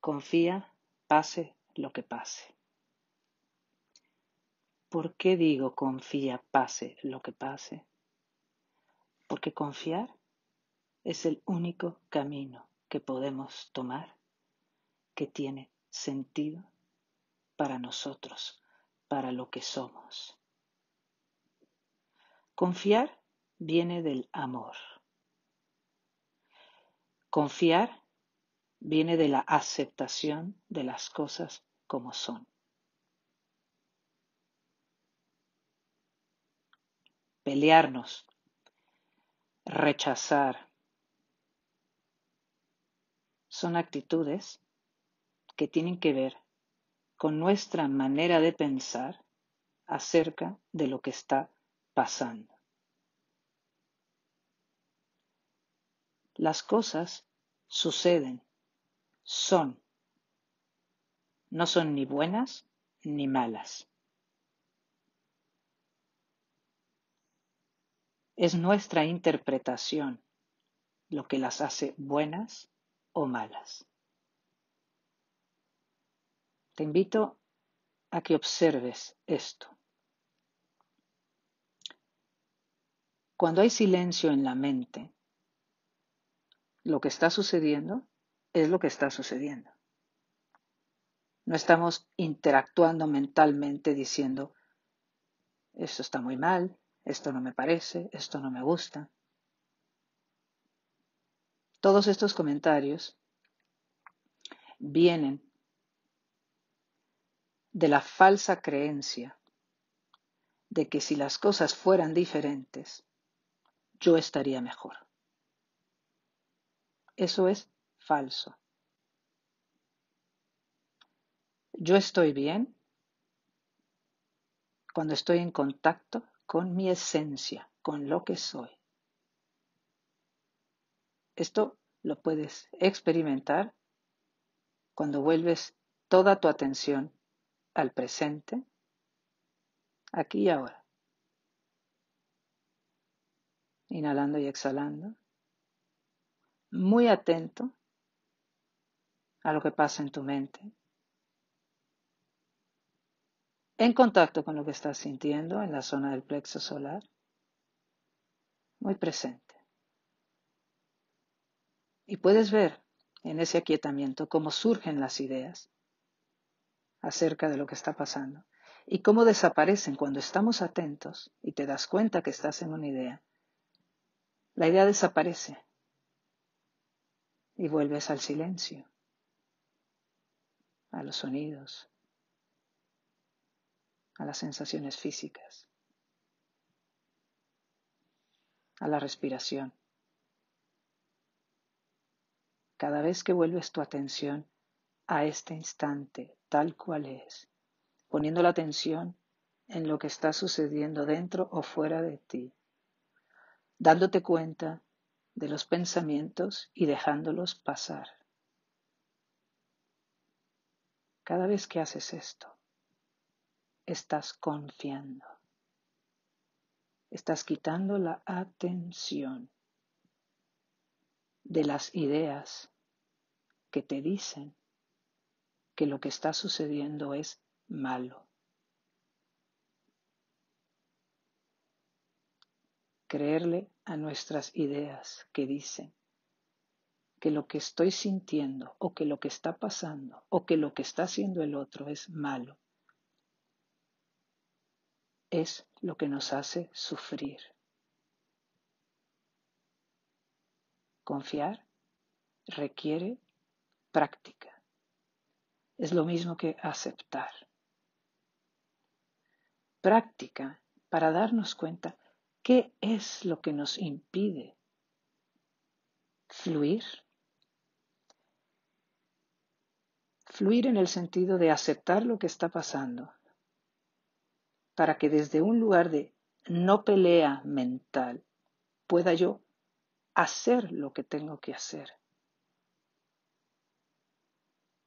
Confía, pase lo que pase. ¿Por qué digo confía, pase lo que pase? Porque confiar es el único camino que podemos tomar que tiene sentido para nosotros, para lo que somos. Confiar viene del amor. Confiar viene de la aceptación de las cosas como son. Pelearnos, rechazar, son actitudes que tienen que ver con nuestra manera de pensar acerca de lo que está pasando. Las cosas suceden son. No son ni buenas ni malas. Es nuestra interpretación lo que las hace buenas o malas. Te invito a que observes esto. Cuando hay silencio en la mente, lo que está sucediendo es lo que está sucediendo. No estamos interactuando mentalmente diciendo, esto está muy mal, esto no me parece, esto no me gusta. Todos estos comentarios vienen de la falsa creencia de que si las cosas fueran diferentes, yo estaría mejor. Eso es falso. Yo estoy bien cuando estoy en contacto con mi esencia, con lo que soy. Esto lo puedes experimentar cuando vuelves toda tu atención al presente, aquí y ahora. Inhalando y exhalando. Muy atento a lo que pasa en tu mente, en contacto con lo que estás sintiendo en la zona del plexo solar, muy presente. Y puedes ver en ese aquietamiento cómo surgen las ideas acerca de lo que está pasando y cómo desaparecen cuando estamos atentos y te das cuenta que estás en una idea. La idea desaparece y vuelves al silencio a los sonidos, a las sensaciones físicas, a la respiración. Cada vez que vuelves tu atención a este instante tal cual es, poniendo la atención en lo que está sucediendo dentro o fuera de ti, dándote cuenta de los pensamientos y dejándolos pasar. Cada vez que haces esto, estás confiando. Estás quitando la atención de las ideas que te dicen que lo que está sucediendo es malo. Creerle a nuestras ideas que dicen que lo que estoy sintiendo o que lo que está pasando o que lo que está haciendo el otro es malo, es lo que nos hace sufrir. Confiar requiere práctica. Es lo mismo que aceptar. Práctica para darnos cuenta qué es lo que nos impide fluir Fluir en el sentido de aceptar lo que está pasando, para que desde un lugar de no pelea mental pueda yo hacer lo que tengo que hacer,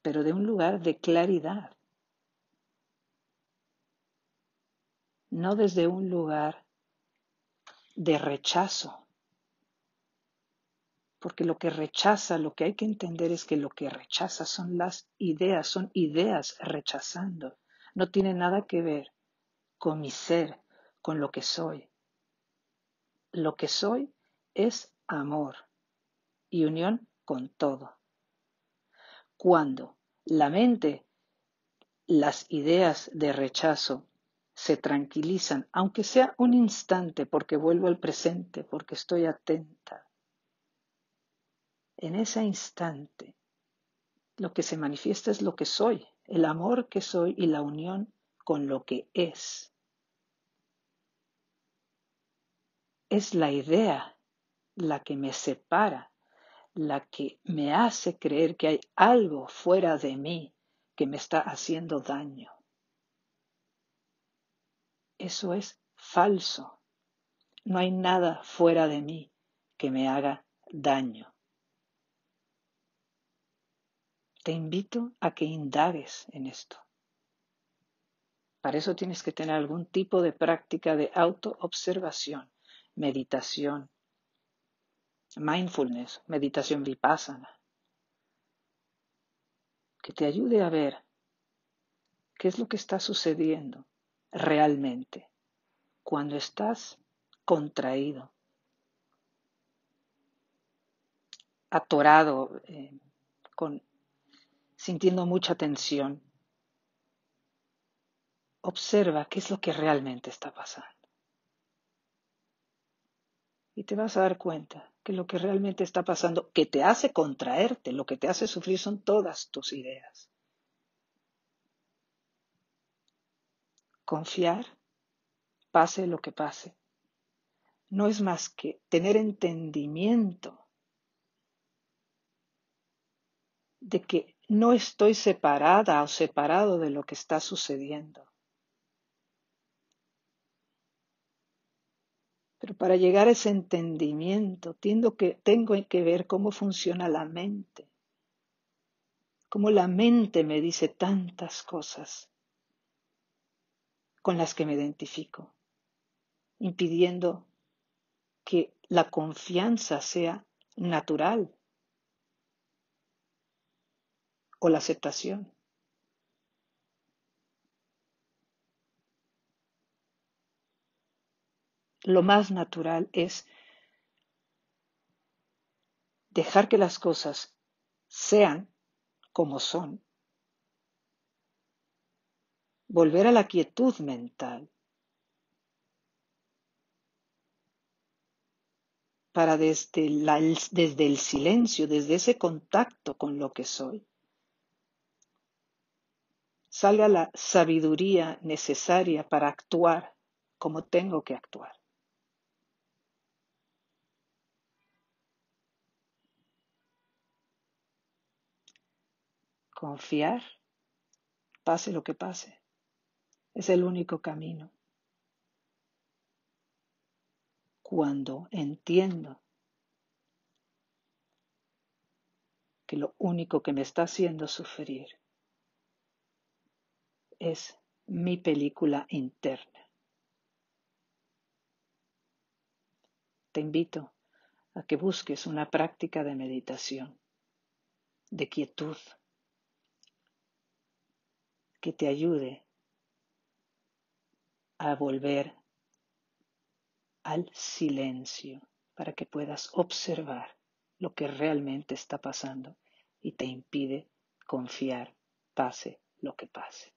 pero de un lugar de claridad, no desde un lugar de rechazo, porque lo que rechaza, lo que hay que entender es que lo que rechaza son las ideas, son ideas rechazando, no tiene nada que ver con mi ser, con lo que soy. Lo que soy es amor y unión con todo. Cuando la mente, las ideas de rechazo se tranquilizan, aunque sea un instante, porque vuelvo al presente, porque estoy atenta. En ese instante, lo que se manifiesta es lo que soy, el amor que soy y la unión con lo que es. Es la idea la que me separa, la que me hace creer que hay algo fuera de mí que me está haciendo daño. Eso es falso. No hay nada fuera de mí que me haga daño. Te invito a que indagues en esto. Para eso tienes que tener algún tipo de práctica de autoobservación, meditación, mindfulness, meditación vipassana, que te ayude a ver qué es lo que está sucediendo realmente cuando estás contraído, atorado, eh, con, sintiendo mucha tensión. Observa qué es lo que realmente está pasando. Y te vas a dar cuenta que lo que realmente está pasando, que te hace contraerte, lo que te hace sufrir son todas tus ideas. Confiar, pase lo que pase, no es más que tener entendimiento de que no estoy separada o separado de lo que está sucediendo. Pero para llegar a ese entendimiento tengo que, ver cómo funciona la mente, cómo la mente me dice tantas cosas con las que me identifico, impidiendo que la confianza sea natural o la aceptación. Lo más natural es dejar que las cosas sean como son volver a la quietud mental para desde, desde el silencio, desde ese contacto con lo que soy, salga la sabiduría necesaria para actuar como tengo que actuar. Confiar, pase lo que pase. Es el único camino. Cuando entiendo que lo único que me está haciendo sufrir es mi película interna. Te invito a que busques una práctica de meditación, de quietud, que te ayude a volver al silencio para que puedas observar lo que realmente está pasando y te impide confiar, pase lo que pase.